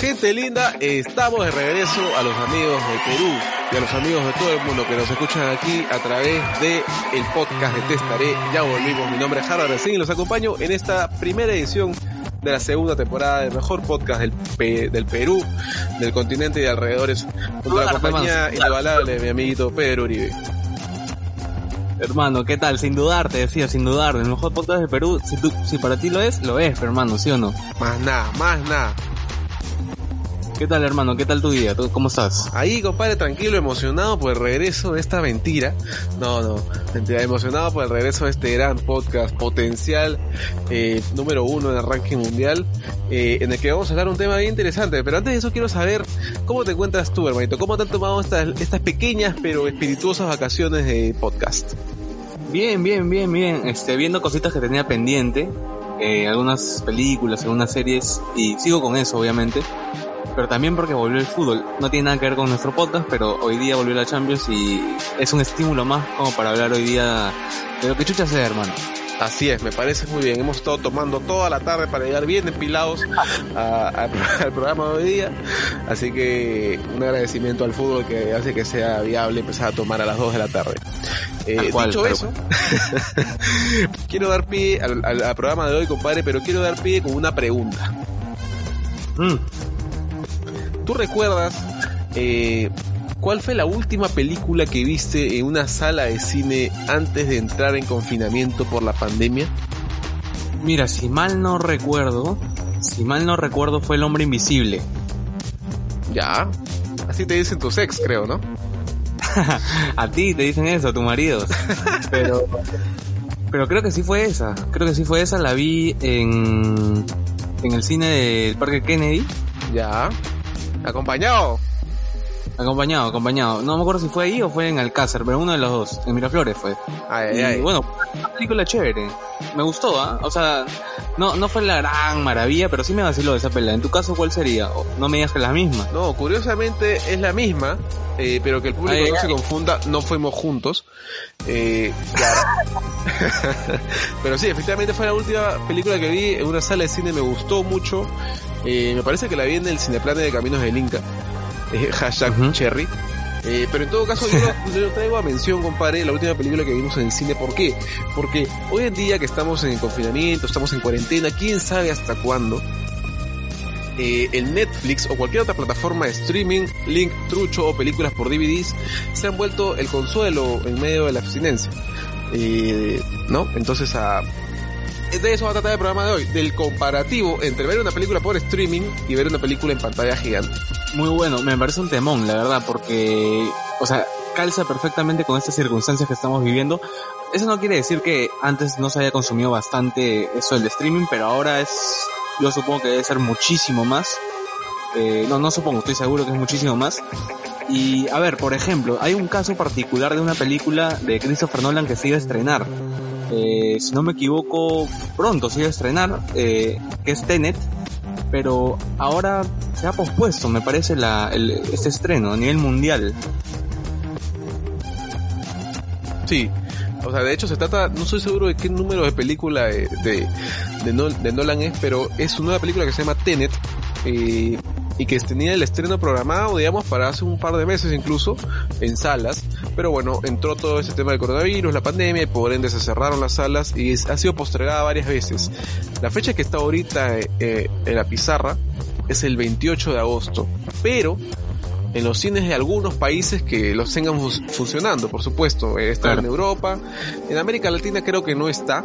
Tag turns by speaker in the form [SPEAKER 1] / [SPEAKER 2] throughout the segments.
[SPEAKER 1] Gente linda, estamos de regreso a los amigos de Perú y a los amigos de todo el mundo que nos escuchan aquí a través de el podcast de Testaré. Ya volvimos, mi nombre es Jara Racing y los acompaño en esta primera edición de la segunda temporada del mejor podcast del, Pe- del Perú, del continente y de alrededores, a la compañía inigualable de mi amiguito Pedro Uribe.
[SPEAKER 2] Hermano, ¿qué tal? Sin dudar, te decía, sin dudar, el mejor podcast de Perú, si, tú, si para ti lo es, lo es, pero hermano, ¿sí o no?
[SPEAKER 1] Más nada, más nada.
[SPEAKER 2] ¿Qué tal, hermano? ¿Qué tal tu día? ¿Tú cómo estás?
[SPEAKER 1] Ahí, compadre, tranquilo, emocionado por el regreso de esta mentira. No, no, mentira, emocionado por el regreso de este gran podcast potencial eh, número uno en el ranking mundial, eh, en el que vamos a hablar un tema bien interesante. Pero antes de eso quiero saber cómo te encuentras tú, hermanito. ¿Cómo te han tomado estas, estas pequeñas pero espirituosas vacaciones de podcast?
[SPEAKER 2] Bien, bien, bien, bien. Este, viendo cositas que tenía pendiente, eh, algunas películas, algunas series, y sigo con eso, obviamente. Pero también porque volvió el fútbol. No tiene nada que ver con nuestro podcast, pero hoy día volvió la Champions y es un estímulo más como para hablar hoy día de lo que chucha sea, hermano.
[SPEAKER 1] Así es, me parece muy bien. Hemos estado tomando toda la tarde para llegar bien empilados a- a- al programa de hoy día. Así que un agradecimiento al fútbol que hace que sea viable empezar a tomar a las 2 de la tarde. Eh,
[SPEAKER 2] cual,
[SPEAKER 1] dicho eso, quiero dar pie al, al- al programa de hoy, compadre, pero quiero dar pie con una pregunta.
[SPEAKER 2] Mm.
[SPEAKER 1] ¿Tú recuerdas eh, cuál fue la última película que viste en una sala de cine antes de entrar en confinamiento por la pandemia?
[SPEAKER 2] Mira, si mal no recuerdo, si mal no recuerdo fue El Hombre Invisible.
[SPEAKER 1] Ya. Así te dicen tus ex, creo, ¿no?
[SPEAKER 2] a ti te dicen eso, a tu marido. Pero, pero creo que sí fue esa. Creo que sí fue esa. La vi en, en el cine del Parque Kennedy.
[SPEAKER 1] Ya. Acompañado.
[SPEAKER 2] Acompañado, acompañado. No me acuerdo si fue ahí o fue en Alcázar, pero uno de los dos. En Miraflores fue.
[SPEAKER 1] Ay, ay,
[SPEAKER 2] Y
[SPEAKER 1] ay.
[SPEAKER 2] bueno, una película chévere. Me gustó, ¿ah? O sea, no, no fue la gran maravilla, pero sí me vaciló esa pelea. En tu caso, ¿cuál sería? No me digas que es la misma.
[SPEAKER 1] No, curiosamente es la misma, eh, pero que el público
[SPEAKER 2] Ay,
[SPEAKER 1] no se confunda, no fuimos juntos. Eh, claro. pero sí, efectivamente fue la última película que vi en una sala de cine, me gustó mucho. Eh, me parece que la vi en el Cineplane de Caminos del Inca. Eh, hashtag
[SPEAKER 2] Ujú.
[SPEAKER 1] Cherry. Eh, pero en todo caso yo lo, yo lo traigo a mención, compadre, la última película que vimos en el cine. ¿Por qué? Porque hoy en día que estamos en confinamiento, estamos en cuarentena, quién sabe hasta cuándo, eh, el Netflix o cualquier otra plataforma de streaming, link trucho o películas por DVDs se han vuelto el consuelo en medio de la abstinencia. Eh, ¿No? Entonces, a de eso va a tratar el programa de hoy, del comparativo entre ver una película por streaming y ver una película en pantalla gigante.
[SPEAKER 2] Muy bueno, me parece un temón, la verdad, porque, o sea, calza perfectamente con estas circunstancias que estamos viviendo. Eso no quiere decir que antes no se haya consumido bastante eso del streaming, pero ahora es, yo supongo que debe ser muchísimo más. Eh, no, no supongo, estoy seguro que es muchísimo más. Y, a ver, por ejemplo, hay un caso particular de una película de Christopher Nolan que se iba a estrenar. Eh, si no me equivoco, pronto se iba a estrenar, eh, que es Tenet, pero ahora se ha pospuesto, me parece, la, este estreno a nivel mundial.
[SPEAKER 1] Sí. O sea, de hecho se trata, no estoy seguro de qué número de película de, de, de de Nolan es, pero es una nueva película que se llama Tenet, eh, y que tenía el estreno programado, digamos, para hace un par de meses incluso, en salas, pero bueno, entró todo ese tema del coronavirus, la pandemia, y por ende se cerraron las salas y es- ha sido postergada varias veces. La fecha que está ahorita eh, eh, en la pizarra es el 28 de agosto, pero en los cines de algunos países que los tengan funcionando, por supuesto. Eh, Está
[SPEAKER 2] Claro.
[SPEAKER 1] en Europa, en América Latina creo que no está.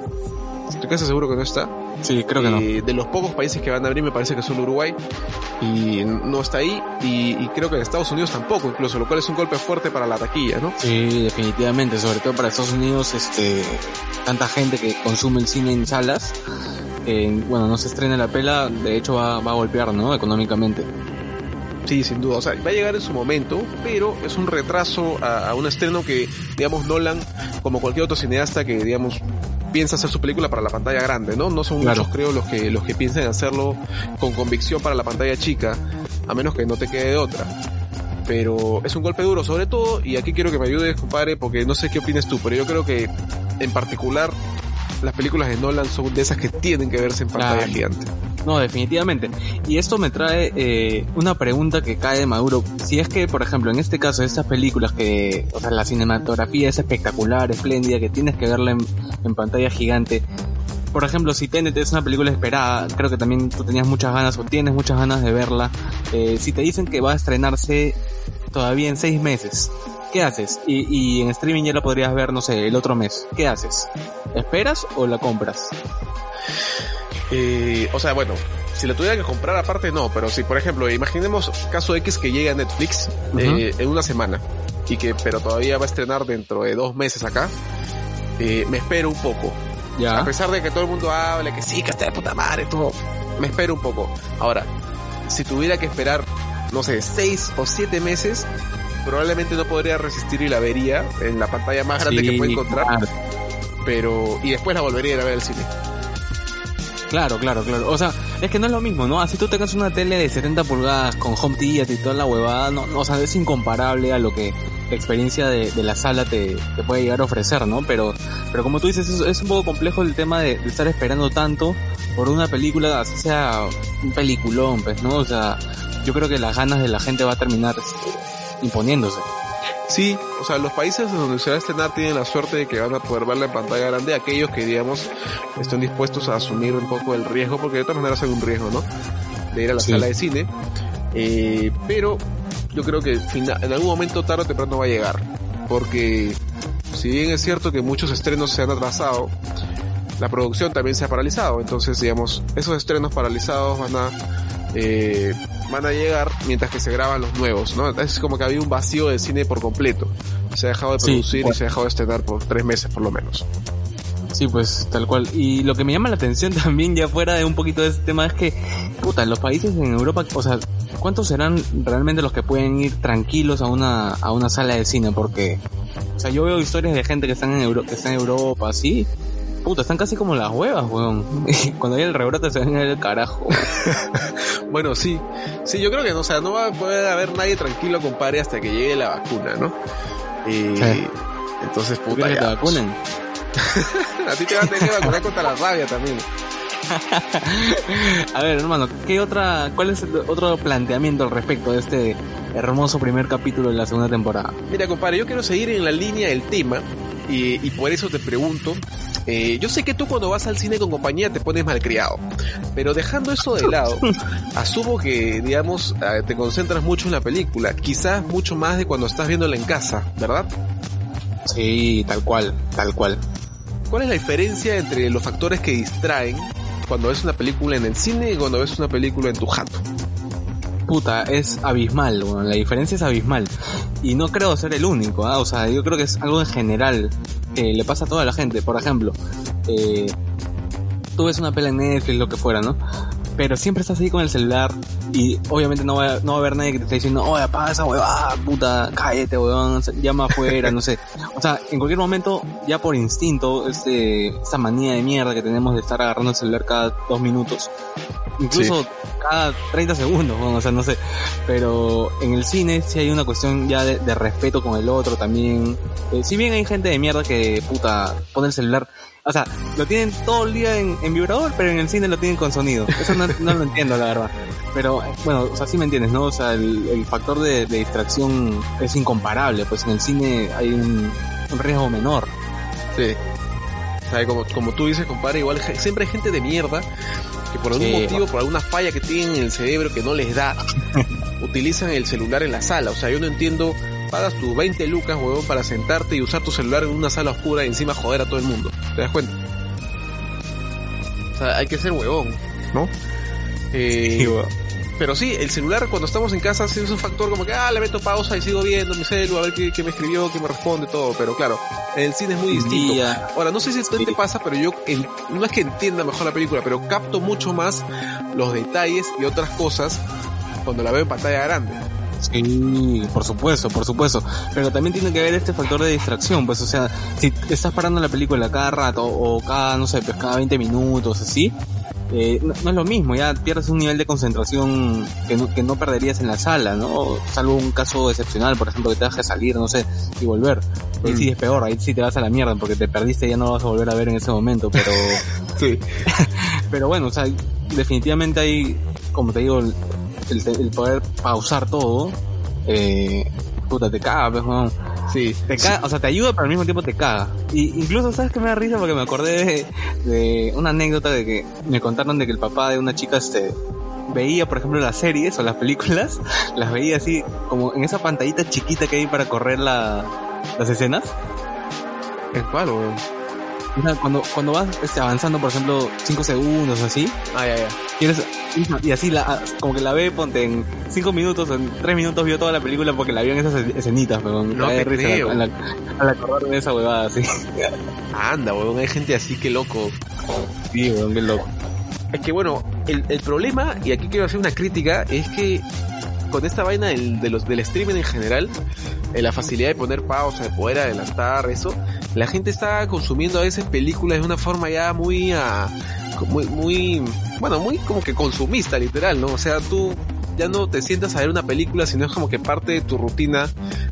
[SPEAKER 1] Estoy casi seguro que no está.
[SPEAKER 2] Sí, creo que no.
[SPEAKER 1] De los pocos países que van a abrir me parece que son Uruguay y no está ahí y, y, creo que en Estados Unidos tampoco incluso, lo cual es un golpe fuerte para la taquilla, ¿no?
[SPEAKER 2] Sí, definitivamente, sobre todo para Estados Unidos, este, tanta gente que consume el cine en salas, eh, bueno, no se estrena la pela, de hecho va, va a golpear, ¿no? Económicamente.
[SPEAKER 1] Sí, sin duda. O sea, va a llegar en su momento, pero es un retraso a, a, un estreno que, digamos, Nolan, como cualquier otro cineasta que, digamos, piensa hacer su película para la pantalla grande, ¿no? No son claro. muchos, creo, los que, los que piensan hacerlo con convicción para la pantalla chica, a menos que no te quede de otra. Pero es un golpe duro, sobre todo, y aquí quiero que me ayudes, compadre, porque no sé qué opinas tú, pero yo creo que, en particular, las películas de Nolan son de esas que tienen que verse en pantalla claro. gigante.
[SPEAKER 2] No, definitivamente. Y esto me trae eh, una pregunta que cae de Maduro. Si es que, por ejemplo, en este caso, estas películas que, o sea, la cinematografía es espectacular, espléndida, que tienes que verla en, pantalla gigante. Por ejemplo, si TNT es una película esperada, creo que también tú tenías muchas ganas o tienes muchas ganas de verla. Eh, si te dicen que va a estrenarse todavía en seis meses, ¿qué haces? Y, y en streaming ya la podrías ver, no sé, el otro mes. ¿Qué haces? ¿Esperas o la compras?
[SPEAKER 1] O sea, bueno, si la tuviera que comprar aparte no, pero si por ejemplo, imaginemos caso X que llega a Netflix uh -huh. eh, en una semana y que pero todavía va a estrenar dentro de dos meses acá, eh, me espero un poco.
[SPEAKER 2] Ya.
[SPEAKER 1] A pesar de que todo el mundo hable que sí, que está de puta madre, todo, me espero un poco. Ahora, si tuviera que esperar, no sé, seis o siete meses, probablemente no podría resistir y la vería en la pantalla más grande sí, que pueda encontrar. Claro. Pero, y después la volvería a ver al cine.
[SPEAKER 2] Claro, claro, claro. O sea, es que no es lo mismo, ¿no? Así tú tengas una tele de 70 pulgadas con home theater y toda la huevada, no, o sea, es incomparable a lo que la experiencia de, la sala te, te, puede llegar a ofrecer, ¿no? Pero, pero como tú dices, es, es un poco complejo el tema de, de, estar esperando tanto por una película, así sea un peliculón, pues, ¿no? O sea, yo creo que las ganas de la gente va a terminar imponiéndose.
[SPEAKER 1] Sí, o sea, los países donde se va a estrenar tienen la suerte de que van a poder verla en pantalla grande, aquellos que, digamos, estén dispuestos a asumir un poco el riesgo, porque de todas maneras hay un riesgo, ¿no? De ir a la sí. sala de cine. Eh, pero yo creo que en algún momento tarde o temprano va a llegar, porque si bien es cierto que muchos estrenos se han atrasado, la producción también se ha paralizado, entonces, digamos, esos estrenos paralizados van a eh, van a llegar mientras que se graban los nuevos, ¿no? Es como que había un vacío de cine por completo. Se ha dejado de producir sí, y se ha dejado de estrenar por tres meses por lo menos.
[SPEAKER 2] Sí, pues tal cual. Y lo que me llama la atención también, ya fuera de un poquito de este tema, es que, puta, los países en Europa, o sea, ¿cuántos serán realmente los que pueden ir tranquilos a una, a una sala de cine? Porque, o sea, yo veo historias de gente que están en, Euro, que está en Europa, así, Puta, están casi como las huevas, weón. Cuando hay el rebrote se ven el carajo.
[SPEAKER 1] bueno, sí. Sí, yo creo que no, o sea, no va a poder haber nadie tranquilo, compadre, hasta que llegue la vacuna, ¿no? Y sí. entonces, puta,
[SPEAKER 2] ya.
[SPEAKER 1] te
[SPEAKER 2] vacunen?
[SPEAKER 1] a ti te van a tener que vacunar contra la rabia también.
[SPEAKER 2] a ver, hermano, ¿qué otra, cuál es el otro planteamiento al respecto de este hermoso primer capítulo de la segunda temporada?
[SPEAKER 1] Mira, compadre, yo quiero seguir en la línea del tema y, y por eso te pregunto, eh, yo sé que tú cuando vas al cine con compañía te pones malcriado, pero dejando eso de lado, asumo que, digamos, eh, te concentras mucho en la película, quizás mucho más de cuando estás viéndola en casa, ¿verdad?
[SPEAKER 2] Sí, tal cual, tal cual.
[SPEAKER 1] ¿Cuál es la diferencia entre los factores que distraen cuando ves una película en el cine y cuando ves una película en tu jato?
[SPEAKER 2] Puta, es abismal, la diferencia es abismal. Y no creo ser el único, ¿eh? o sea, yo creo que es algo en general que le pasa a toda la gente. Por ejemplo, eh, tú ves una pela en Netflix, lo que fuera, ¿no? Pero siempre estás ahí con el celular y obviamente no va, no va a haber nadie que te esté diciendo, oye, apaga esa puta, cállate, weón, llama afuera, no sé. O sea, en cualquier momento, ya por instinto, este, esta manía de mierda que tenemos de estar agarrando el celular cada dos minutos, incluso sí. cada 30 segundos, bueno, o sea, no sé. Pero en el cine sí hay una cuestión ya de, de respeto con el otro también. Eh, si bien hay gente de mierda que, puta, pone el celular, o sea, lo tienen todo el día en, en vibrador, pero en el cine lo tienen con sonido. Eso no, no lo entiendo, la verdad. Pero, bueno, o sea, sí me entiendes, ¿no? O sea, el, el factor de, de, distracción es incomparable, pues en el cine hay un, un riesgo menor.
[SPEAKER 1] Sí. O sea, como, como tú dices, compadre, igual siempre hay gente de mierda que por algún sí, motivo, por alguna falla que tienen en el cerebro que no les da, utilizan el celular en la sala. O sea, yo no entiendo, pagas tus 20 lucas, huevón, para sentarte y usar tu celular en una sala oscura y encima joder a todo el mundo. ¿Te das cuenta? sea, hay que ser huevón, ¿no? Eh,
[SPEAKER 2] Sí.
[SPEAKER 1] Pero sí, el celular cuando estamos en casa sí es un factor como que, ah, le meto pausa y sigo viendo mi celu, a ver qué, qué me escribió, qué me responde, todo. Pero claro, el cine es muy distinto.
[SPEAKER 2] Día.
[SPEAKER 1] Ahora, no sé si
[SPEAKER 2] Sí.
[SPEAKER 1] te pasa, pero yo en- no es que entienda mejor la película, pero capto mucho más los detalles y otras cosas cuando la veo en pantalla grande.
[SPEAKER 2] Sí, por supuesto, por supuesto. Pero también tiene que ver este factor de distracción, pues, o sea, si estás parando la película cada rato o cada, no sé, pues cada 20 minutos, así, eh, no, no es lo mismo, ya pierdes un nivel de concentración que no, que no perderías en la sala, ¿no? Salvo un caso excepcional, por ejemplo, que te dejes salir, no sé, y volver. Ahí
[SPEAKER 1] Mm.
[SPEAKER 2] sí es peor, ahí sí te vas a la mierda porque te perdiste y ya no lo vas a volver a ver en ese momento, pero...
[SPEAKER 1] Sí.
[SPEAKER 2] Pero bueno, o sea, definitivamente hay, como te digo, el, el- el poder pausar todo, eh, puta, te.
[SPEAKER 1] Sí.
[SPEAKER 2] Te caga, o sea, te ayuda, pero al mismo tiempo te caga. Y incluso, ¿sabes que me da risa? Porque me acordé de, de una anécdota de que me contaron de que el papá de una chica, este, veía, por ejemplo, las series o las películas, las veía así, como en esa pantallita chiquita que hay para correr la, las escenas.
[SPEAKER 1] ¿En cuál, weón?
[SPEAKER 2] O sea, cuando, cuando vas este, avanzando, por ejemplo, 5 segundos o así,
[SPEAKER 1] Ah, ya, ya.
[SPEAKER 2] quieres y así la como que la ve ponte en cinco minutos o en tres minutos vio toda la película porque la vio en esas escenitas pero
[SPEAKER 1] No te creo.
[SPEAKER 2] al, al, acordarme de esa huevada así
[SPEAKER 1] Anda, weón, hay gente así que loco.
[SPEAKER 2] sí weón qué loco
[SPEAKER 1] Es que bueno, el, el problema, y aquí quiero hacer una crítica, es que con esta vaina del, de los, del streaming en general, eh, la facilidad de poner pausa, de poder adelantar eso, la gente está consumiendo a veces películas de una forma ya muy, ah, muy, muy, bueno, muy como que consumista, literal, ¿no? O sea, tú ya no te sientas a ver una película, sino es como que parte de tu rutina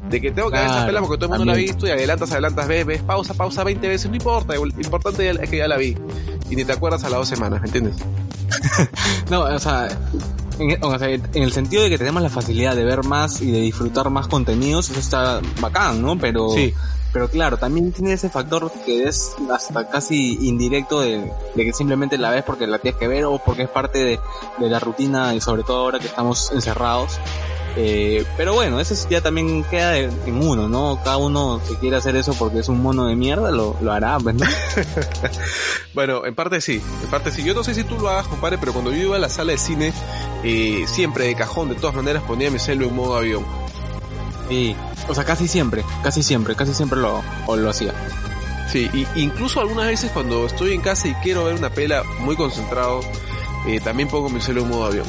[SPEAKER 1] de que tengo que ver esta película porque todo el mundo la ha visto y adelantas, adelantas, ves, ves, pausa, pausa 20 veces, no importa, lo importante es que ya la vi y ni te acuerdas a las dos semanas, ¿me entiendes?
[SPEAKER 2] no o sea en, o sea, en el sentido de que tenemos la facilidad de ver más y de disfrutar más contenidos eso está bacán no pero
[SPEAKER 1] Sí.
[SPEAKER 2] pero claro también tiene ese factor que es hasta casi indirecto de, de que simplemente la ves porque la tienes que ver o porque es parte de, de la rutina y sobre todo ahora que estamos encerrados Eh, pero bueno, eso ya también queda de- en uno, ¿no? Cada uno que quiere hacer eso porque es un mono de mierda, lo, lo hará, pues, ¿no?
[SPEAKER 1] Bueno, en parte sí, en parte sí. Yo no sé si tú lo hagas, compadre, pero cuando yo iba a la sala de cine, eh, siempre de cajón, de todas maneras, ponía mi celu en modo avión.
[SPEAKER 2] Sí. O sea, casi siempre, casi siempre, casi siempre lo, o lo hacía.
[SPEAKER 1] Sí, y incluso algunas veces cuando estoy en casa y quiero ver una pela muy concentrado, eh, también pongo mi celu en modo avión.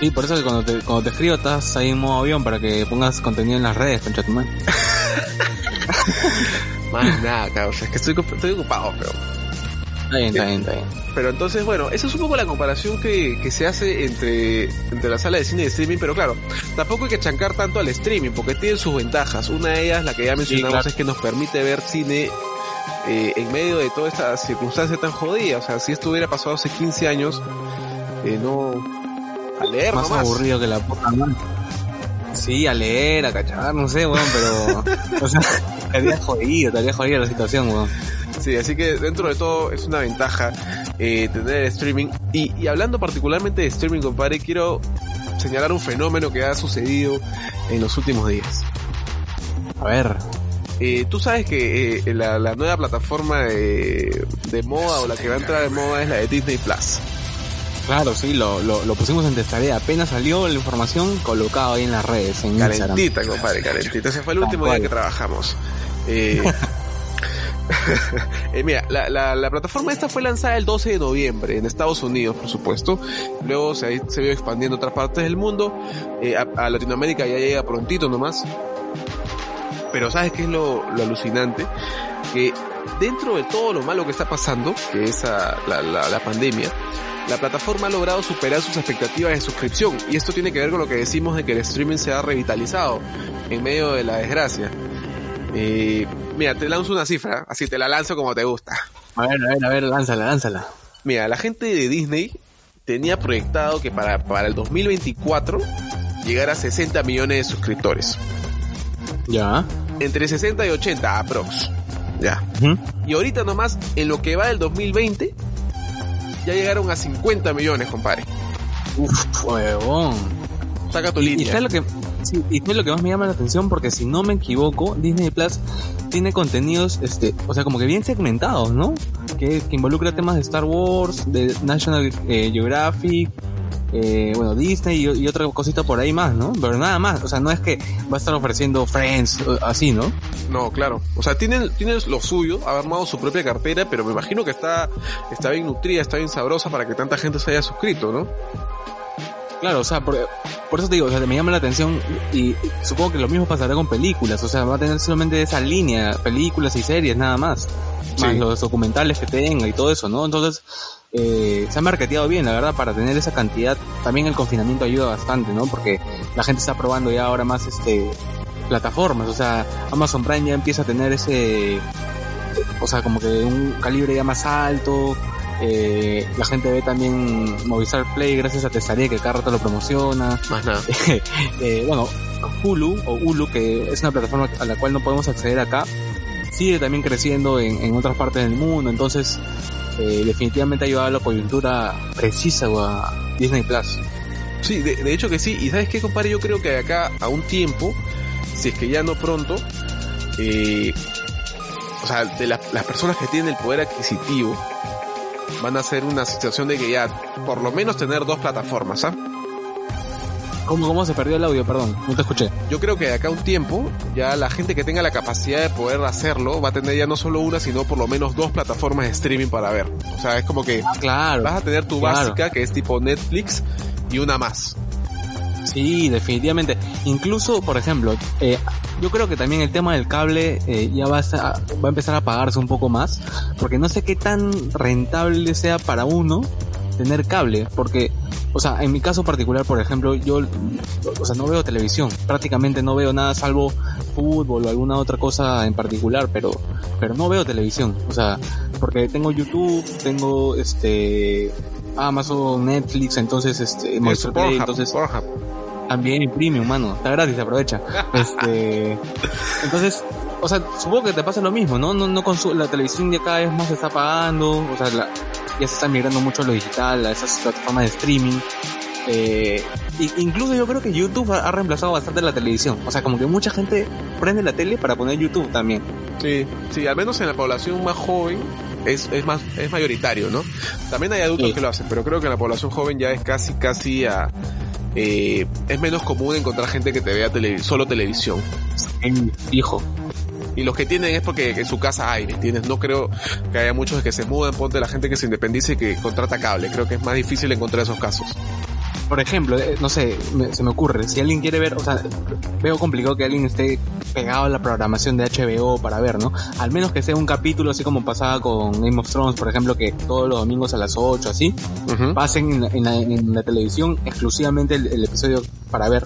[SPEAKER 2] Sí, por eso que cuando te, cuando te escribo estás ahí en modo avión para que pongas contenido en las redes, concha tu madre.
[SPEAKER 1] Más nada, cabrón, es que estoy, estoy ocupado, pero...
[SPEAKER 2] Está bien, está bien, está bien.
[SPEAKER 1] Pero entonces, bueno, esa es un poco la comparación que, que se hace entre, entre la sala de cine y streaming, pero claro, tampoco hay que chancar tanto al streaming, porque tiene sus ventajas. Una de ellas, la que ya mencionamos,
[SPEAKER 2] claro.
[SPEAKER 1] es que nos permite ver cine eh, en medio de toda esta circunstancia tan jodida. O sea, si esto hubiera pasado hace 15 años, eh, no... A leer
[SPEAKER 2] Más
[SPEAKER 1] nomás.
[SPEAKER 2] aburrido que la puta madre. Sí, a leer, a cachar, no sé, weón, pero... o sea, estaría jodido, estaría jodida la situación, weón.
[SPEAKER 1] Sí, así que dentro de todo es una ventaja eh, tener el streaming. Y, y hablando particularmente de streaming, compadre, quiero señalar un fenómeno que ha sucedido en los últimos días.
[SPEAKER 2] A ver,
[SPEAKER 1] Eh, Tú sabes que eh, la, la nueva plataforma de, de moda o la que va a entrar de moda es la de Disney Plus.
[SPEAKER 2] claro, sí, lo, lo, lo pusimos en testarea. Apenas salió la información, colocado ahí en las redes, en Instagram.
[SPEAKER 1] Calentita, compadre, calentita. Ese fue el último día que trabajamos. Eh, eh, mira, la, la, la plataforma esta fue lanzada el 12 de noviembre en Estados Unidos, por supuesto. Luego se, se vio expandiendo a otras partes del mundo. Eh, a, Latinoamérica ya llega prontito nomás. Pero ¿sabes qué es lo, alucinante? Que dentro de todo lo malo que está pasando, que es la pandemia, la plataforma ha logrado superar sus expectativas de suscripción. Y esto tiene que ver con lo que decimos de que el streaming se ha revitalizado en medio de la desgracia. Eh, mira, te lanzo una cifra, así te la lanzo como te gusta.
[SPEAKER 2] A ver, a ver, a ver, lánzala, lánzala.
[SPEAKER 1] Mira, la gente de Disney tenía proyectado que para, para el 2024 llegara a 60 millones de suscriptores.
[SPEAKER 2] Ya.
[SPEAKER 1] Entre 60 y 80 aprox. Ya. Y ahorita nomás, en lo que va del 2020, ya llegaron a 50 millones, compadre.
[SPEAKER 2] Uf, huevón.
[SPEAKER 1] Saca tu
[SPEAKER 2] Y
[SPEAKER 1] línea.
[SPEAKER 2] sabes lo que, Y es lo que más me llama la atención porque si no me equivoco, Disney Plus tiene contenidos, este, o sea, como que bien segmentados, ¿no? Que, que involucra temas de Star Wars, de National eh, Geographic, eh, bueno, Disney y, y, otra cosita por ahí más, ¿no? Pero nada más, o sea, no es que va a estar ofreciendo Friends, así, ¿no?
[SPEAKER 1] No, claro. O sea, tienen, tienen lo suyo, ha armado su propia cartera, pero me imagino que está, está bien nutrida, está bien sabrosa para que tanta gente se haya suscrito, ¿no?
[SPEAKER 2] Claro, o sea, por, por, eso te digo, o sea, me llama la atención y, y, supongo que lo mismo pasará con películas, o sea, va a tener solamente esa línea, películas y series, nada más. Más sí. los documentales que tenga y todo eso, ¿no? Entonces, eh, se ha marketeado bien, la verdad, para tener esa cantidad. También el confinamiento ayuda bastante, ¿no? Porque la gente está probando ya ahora más este plataformas, o sea, Amazon Prime ya empieza a tener ese, o sea, como que un calibre ya más alto, eh, la gente ve también Movistar Play gracias a Tesaría que cada rato lo promociona.
[SPEAKER 1] Más nada.
[SPEAKER 2] eh, bueno, Hulu o Hulu, que es una plataforma a la cual no podemos acceder acá, sigue también creciendo en, en otras partes del mundo, entonces eh, definitivamente ha ayudado a la coyuntura precisa a Disney Plus.
[SPEAKER 1] Sí, de, de, hecho que sí, y sabes qué, compadre, yo creo que de acá a un tiempo, si es que ya no pronto, eh, o sea, de la, las personas que tienen el poder adquisitivo, van a ser una situación de que ya, por lo menos tener dos plataformas, ¿ah?
[SPEAKER 2] ¿Cómo, ¿Cómo se perdió el audio? Perdón, no te escuché.
[SPEAKER 1] Yo creo que de acá a un tiempo, ya la gente que tenga la capacidad de poder hacerlo, va a tener ya no solo una, sino por lo menos dos plataformas de streaming para ver. O sea, es como que
[SPEAKER 2] ah, claro,
[SPEAKER 1] vas a tener tu
[SPEAKER 2] claro.
[SPEAKER 1] básica, que es tipo Netflix, y una más.
[SPEAKER 2] Sí, definitivamente. Incluso, por ejemplo, eh, yo creo que también el tema del cable eh, ya va a, va a empezar a pagarse un poco más, porque no sé qué tan rentable sea para uno tener cable, porque, o sea, en mi caso particular, por ejemplo, yo, o sea, no veo televisión, prácticamente no veo nada salvo fútbol o alguna otra cosa en particular, pero, pero no veo televisión, o sea, porque tengo YouTube, tengo este, Amazon, Netflix, entonces este,
[SPEAKER 1] Monster Play, entonces
[SPEAKER 2] Pornhub. También premium, mano, está gratis, aprovecha. este, entonces, o sea, supongo que te pasa lo mismo, ¿no? No, no la televisión ya cada vez más se está pagando, o sea, la, ya se está migrando mucho a lo digital, a esas plataformas de streaming. Eh, incluso yo creo que YouTube ha, ha, reemplazado bastante la televisión. O sea, como que mucha gente prende la tele para poner YouTube también.
[SPEAKER 1] Sí, sí, al menos en la población más joven es, es más, es mayoritario, ¿no? También hay adultos sí. que lo hacen, pero creo que en la población joven ya es casi, casi a, eh, es menos común encontrar gente que te vea tele, solo televisión.
[SPEAKER 2] Hijo.
[SPEAKER 1] Y los que tienen es porque en su casa hay, ¿entiendes? No creo que haya muchos que se mudan, ponte la gente que se independice y que contrata cable. Creo que es más difícil encontrar esos casos.
[SPEAKER 2] Por ejemplo, eh, no sé, me, se me ocurre, si alguien quiere ver, o sea, veo complicado que alguien esté pegado a la programación de HBO para ver, ¿no? Al menos que sea un capítulo así como pasaba con Game of Thrones, por ejemplo, que todos los domingos a las 8, así, uh -huh. pasen en la, en, la, en la, televisión exclusivamente el, el episodio para ver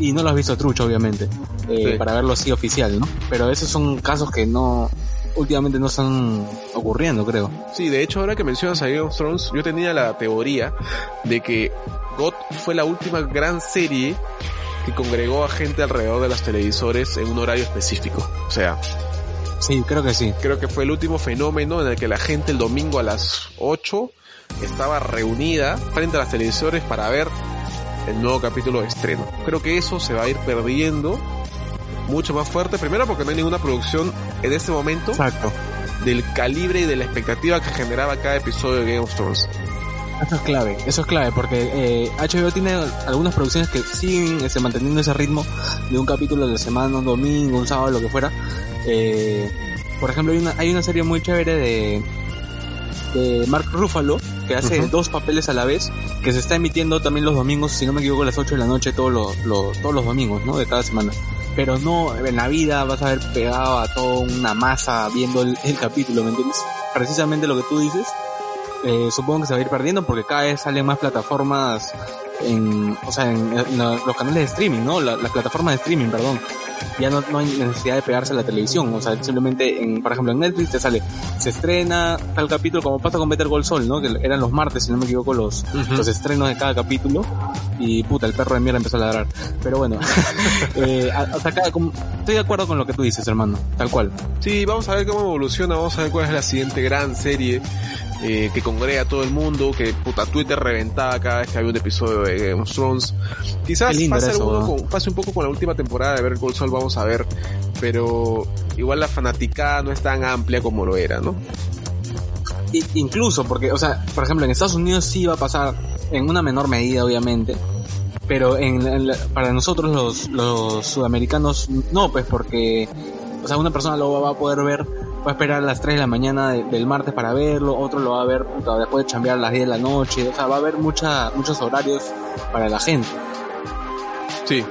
[SPEAKER 2] y no lo has visto trucho, obviamente, eh, sí. para verlo así oficial, ¿no? Pero esos son casos que no, últimamente no están ocurriendo, creo.
[SPEAKER 1] Sí, de hecho, ahora que mencionas a Game of Thrones, yo tenía la teoría de que God fue la última gran serie que congregó a gente alrededor de los televisores en un horario específico. O sea,
[SPEAKER 2] Sí, creo que sí.
[SPEAKER 1] Creo que fue el último fenómeno en el que la gente el domingo a las 8 estaba reunida frente a los televisores para ver el nuevo capítulo de estreno. Creo que eso se va a ir perdiendo mucho más fuerte. Primero porque no hay ninguna producción en este momento
[SPEAKER 2] Exacto.
[SPEAKER 1] del calibre y de la expectativa que generaba cada episodio de Game of Thrones.
[SPEAKER 2] Eso es clave, eso es clave, porque eh, HBO tiene algunas producciones que siguen este, manteniendo ese ritmo de un capítulo de semana, un domingo, un sábado, lo que fuera. Eh, por ejemplo, hay una, hay una serie muy chévere de, de Mark Ruffalo, que hace uh -huh. dos papeles a la vez, que se está emitiendo también los domingos, si no me equivoco, a las 8 de la noche todos los, los, todos los domingos, ¿no? De cada semana. Pero no, en la vida vas a ver pegado a toda una masa viendo el, capítulo, ¿me entiendes? Precisamente lo que tú dices, eh, supongo que se va a ir perdiendo porque cada vez salen más plataformas en, o sea, en los canales de streaming, ¿no? La, las plataformas de streaming, perdón. Ya no, no, hay necesidad de pegarse a la televisión, o sea, simplemente, en, por ejemplo, en Netflix te sale, se estrena tal capítulo como pasa con Better Gold Sol, ¿no? Que eran los martes, si no me equivoco, los, uh -huh. los estrenos de cada capítulo y puta, el perro de mierda empezó a ladrar. Pero bueno, eh, hasta acá, como, estoy de acuerdo con lo que tú dices, hermano, tal cual.
[SPEAKER 1] Sí, vamos a ver cómo evoluciona, vamos a ver cuál es la siguiente gran serie eh, que congrega a todo el mundo, que puta Twitter reventaba cada vez que había un episodio de Game of Thrones. Quizás pase,
[SPEAKER 2] eso, ¿no?
[SPEAKER 1] con- pase un poco con la última temporada de ver Cold Soul, vamos a ver, pero igual la fanaticada no es tan amplia como lo era, ¿no?
[SPEAKER 2] Incluso porque, o sea, por ejemplo, en Estados Unidos sí va a pasar en una menor medida, obviamente, pero en, en la- para nosotros los, los sudamericanos no, pues porque, o sea, una persona lo va a poder ver, va a esperar a las 3 de la mañana de- del martes para verlo, otro lo va a ver puta, después de chambear a las 10 de la noche, o sea, va a haber mucha, muchos horarios para la gente.
[SPEAKER 1] Sí.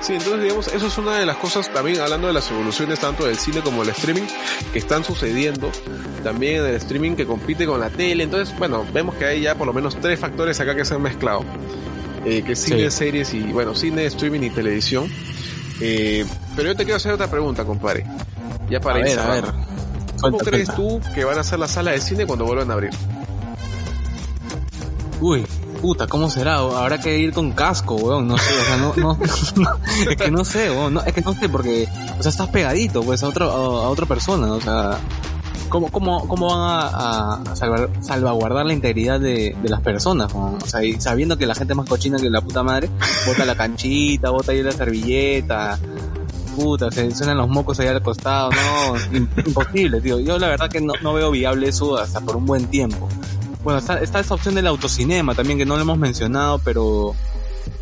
[SPEAKER 1] Sí, entonces digamos, eso es una de las cosas también hablando de las evoluciones tanto del cine como del streaming que están sucediendo. También en el streaming que compite con la tele. Entonces, bueno, vemos que hay ya por lo menos tres factores acá que se han mezclado. Eh, que es cine,
[SPEAKER 2] Sí.
[SPEAKER 1] series y, bueno, cine, streaming y televisión. Eh, pero yo te quiero hacer otra pregunta, compadre. Ya para
[SPEAKER 2] a
[SPEAKER 1] ir
[SPEAKER 2] ver, a ver.
[SPEAKER 1] ¿Cómo
[SPEAKER 2] Suelta,
[SPEAKER 1] crees
[SPEAKER 2] suelta.
[SPEAKER 1] tú que van a ser las salas de cine cuando vuelvan a abrir?
[SPEAKER 2] Uy, puta, ¿cómo será? Habrá que ir con casco, weón, no sé, o sea, no, no, no, es que no sé, weón, no, es que no sé porque, o sea, estás pegadito, pues, a otro, a, a otra persona, o sea, ¿cómo, cómo, cómo van a, a salvar- salvaguardar la integridad de, de las personas, weón? O sea, y sabiendo que la gente es más cochina que la puta madre, bota la canchita, bota ahí la servilleta, se suenan los mocos allá al costado, no, im- imposible, tío, yo la verdad que no, no veo viable eso hasta por un buen tiempo. Bueno, está, está esa opción del autocinema también que no lo hemos mencionado, pero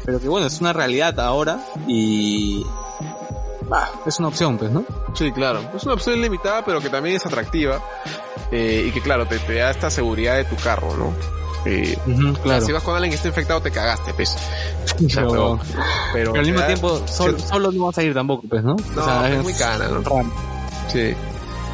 [SPEAKER 2] pero que bueno, es una realidad ahora y es una opción, pues, ¿no?
[SPEAKER 1] Sí, claro. Es una opción limitada, pero que también es atractiva. eh, y que, claro, te, te da esta seguridad de tu carro, ¿no? Eh,
[SPEAKER 2] claro.
[SPEAKER 1] Si vas con alguien que esté infectado, te cagaste, pues. O sea,
[SPEAKER 2] Pero,
[SPEAKER 1] pero,
[SPEAKER 2] pero al mismo
[SPEAKER 1] da-
[SPEAKER 2] tiempo, solo no vas a ir tampoco, pues, ¿no?
[SPEAKER 1] No, es muy cana, ¿no? Sí.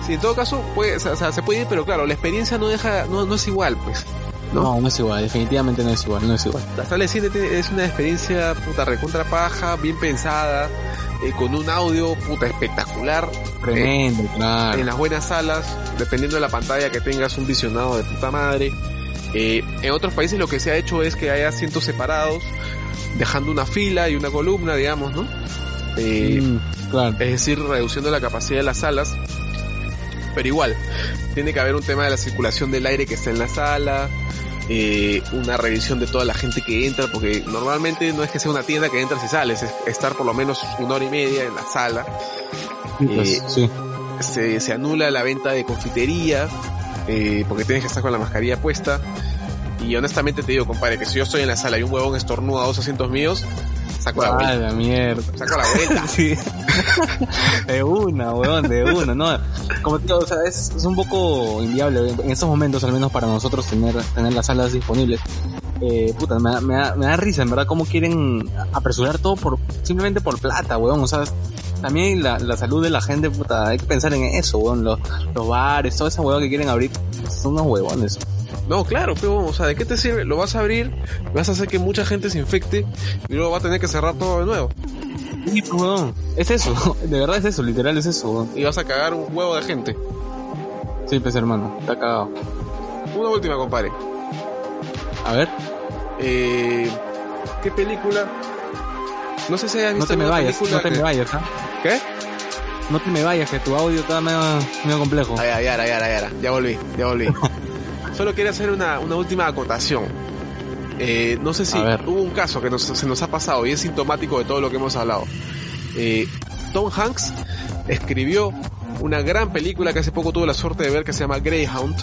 [SPEAKER 1] Sí, en todo caso, puede, o sea, se puede ir, pero claro, la experiencia no deja, no, no es igual, pues. ¿no?
[SPEAKER 2] No, no es igual, definitivamente no es igual, no es igual.
[SPEAKER 1] La sala de cine es una experiencia puta recontra paja, bien pensada, eh, con un audio puta espectacular,
[SPEAKER 2] Tremendo, claro.
[SPEAKER 1] en las buenas salas, dependiendo de la pantalla que tengas un visionado de puta madre. Eh, en otros países lo que se ha hecho es que hay asientos separados, dejando una fila y una columna, digamos, ¿no? Eh,
[SPEAKER 2] Mm, claro.
[SPEAKER 1] es decir, reduciendo la capacidad de las salas. Pero igual, tiene que haber un tema de la circulación del aire que está en la sala, eh, una revisión de toda la gente que entra, porque normalmente no es que sea una tienda que entras y sales, es estar por lo menos una hora y media en la sala.
[SPEAKER 2] Sí, pues,
[SPEAKER 1] eh,
[SPEAKER 2] sí.
[SPEAKER 1] Se, se anula la venta de confitería, eh, porque tienes que estar con la mascarilla puesta. Y honestamente te digo, compadre, que si yo estoy en la sala y un huevón estornuda a dos asientos míos, saco la vuelta.
[SPEAKER 2] la mierda.
[SPEAKER 1] Saco la vuelta.
[SPEAKER 2] Sí. de una, weón, de una, ¿no? Como te digo, o sea, es, es un poco inviable en estos momentos, al menos para nosotros, tener, tener las salas disponibles. Eh, puta, me da, me, da, me da risa, en verdad, cómo quieren apresurar todo por simplemente por plata, weón. O sea, también la, la salud de la gente, puta, hay que pensar en eso, weón. Los, los bares, toda esa huevón que quieren abrir, son unos huevones.
[SPEAKER 1] No, claro, pero, o sea, ¿de qué te sirve? Lo vas a abrir, vas a hacer que mucha gente se infecte y luego va a tener que cerrar todo de nuevo.
[SPEAKER 2] Sí, pues, weón. Es eso, de verdad es eso, literal es eso, weón.
[SPEAKER 1] Y vas a cagar un huevo de gente.
[SPEAKER 2] Sí, pues hermano, está cagado.
[SPEAKER 1] Una última, compadre.
[SPEAKER 2] A ver,
[SPEAKER 1] Eh, ¿Qué película? No sé si hayas
[SPEAKER 2] no
[SPEAKER 1] visto
[SPEAKER 2] te me vayas,
[SPEAKER 1] película
[SPEAKER 2] no te me vayas, ¿ah?
[SPEAKER 1] ¿Qué?
[SPEAKER 2] No te me vayas, que tu audio está medio, medio complejo.
[SPEAKER 1] Ah, ya, ya, ya, ya, ya, ya volví, ya volví. Solo quería hacer una, una última acotación. Eh, no sé si hubo un caso que nos- se nos ha pasado y es sintomático de todo lo que hemos hablado. Eh, Tom Hanks escribió una gran película que hace poco tuve la suerte de ver que se llama Greyhound,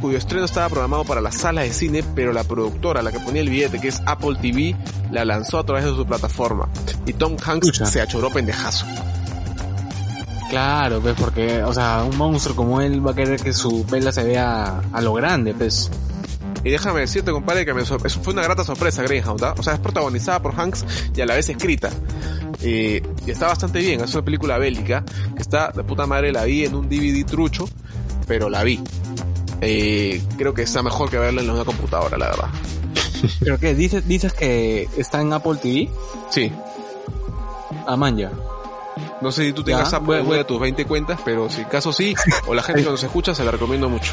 [SPEAKER 1] Cuyo estreno estaba programado para las salas de cine, pero la productora, la que ponía el billete, que es Apple TV, la lanzó a través de su plataforma. Y Tom Hanks se achoró pendejazo.
[SPEAKER 2] Claro, pues porque, o sea, un monstruo como él va a querer que su pela se vea a lo grande, pues.
[SPEAKER 1] Y déjame decirte, compadre, que me fue una grata sorpresa Greyhound, ¿ah? O sea, es protagonizada por Hanks y a la vez escrita. Eh, y está bastante bien, es una película bélica, que está de puta madre, la vi en un DVD trucho, pero la vi. Eh, creo que está mejor que verla en una computadora, la verdad.
[SPEAKER 2] ¿Pero qué? ¿Dices, dices que está en Apple TV?
[SPEAKER 1] Sí.
[SPEAKER 2] Ah, man, ya.
[SPEAKER 1] No sé si tú
[SPEAKER 2] Ya,
[SPEAKER 1] tengas Apple
[SPEAKER 2] voy-
[SPEAKER 1] de tus 20 cuentas, pero si caso sí, o la gente que nos escucha, se la recomiendo mucho.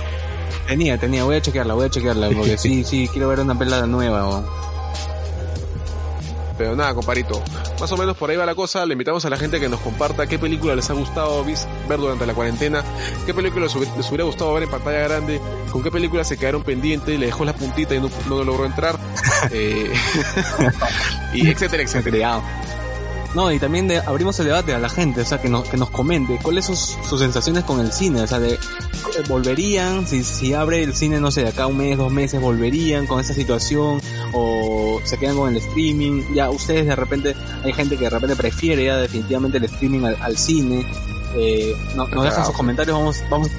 [SPEAKER 2] Tenía, tenía, voy a chequearla, voy a chequearla, porque sí, sí, quiero ver una pela nueva. o-
[SPEAKER 1] Pero nada, comparito. Más o menos por ahí va la cosa. Le invitamos a la gente que nos comparta qué película les ha gustado ver durante la cuarentena, qué película les hubiera gustado ver en pantalla grande, con qué película se quedaron pendientes le dejó la puntita y no, no logró entrar. eh, y etcétera, etcétera.
[SPEAKER 2] No, y también de, abrimos el debate a la gente, o sea, que nos, que nos comente cuáles son sus, sensaciones con el cine, o sea, de, volverían, si, si abre el cine, no sé, de acá un mes, dos meses, volverían con esta situación, o se quedan con el streaming, ya ustedes de repente, hay gente que de repente prefiere ya definitivamente el streaming al, cine, eh, no, nos dejan sus comentarios, vamos, vamos,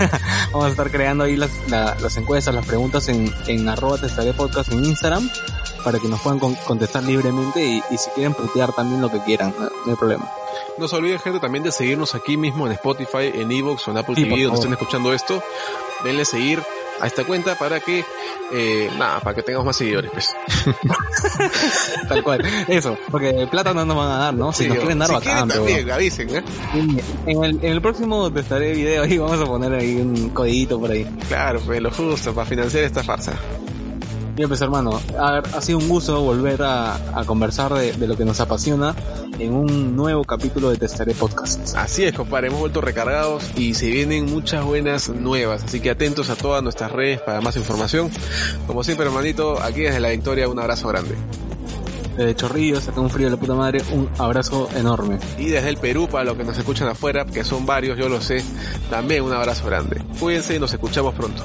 [SPEAKER 2] vamos a estar creando ahí las, las encuestas, las preguntas en, en arroba testaré podcast en Instagram para que nos puedan contestar libremente y, si quieren putear también lo que quieran, no, hay problema.
[SPEAKER 1] No se olviden gente también de seguirnos aquí mismo en Spotify, en Evox o en Apple TV donde estén escuchando esto. Denle seguir a esta cuenta para que, eh, nada, para que tengamos más seguidores, pues.
[SPEAKER 2] Tal cual. Eso, porque plata no nos van a dar, ¿no? Si nos quieren dar,
[SPEAKER 1] si
[SPEAKER 2] bacán.
[SPEAKER 1] también, avisen, ¿eh?
[SPEAKER 2] En el, en el próximo te estaré video ahí, vamos a poner ahí un codito por ahí.
[SPEAKER 1] Claro, pues lo justo para financiar esta farsa.
[SPEAKER 2] Bien, pues hermano, ha, sido un gusto volver a, conversar de, lo que nos apasiona en un nuevo capítulo de Testaré Podcast.
[SPEAKER 1] Así es, compadre, hemos vuelto recargados y se vienen muchas buenas nuevas, así que atentos a todas nuestras redes para más información. Como siempre, hermanito, aquí desde la Victoria, un abrazo grande.
[SPEAKER 2] Desde Chorrillos, acá un frío de la puta madre, un abrazo enorme.
[SPEAKER 1] Y desde el Perú, para los que nos escuchan afuera, que son varios, yo lo sé, también un abrazo grande. Cuídense y nos escuchamos pronto.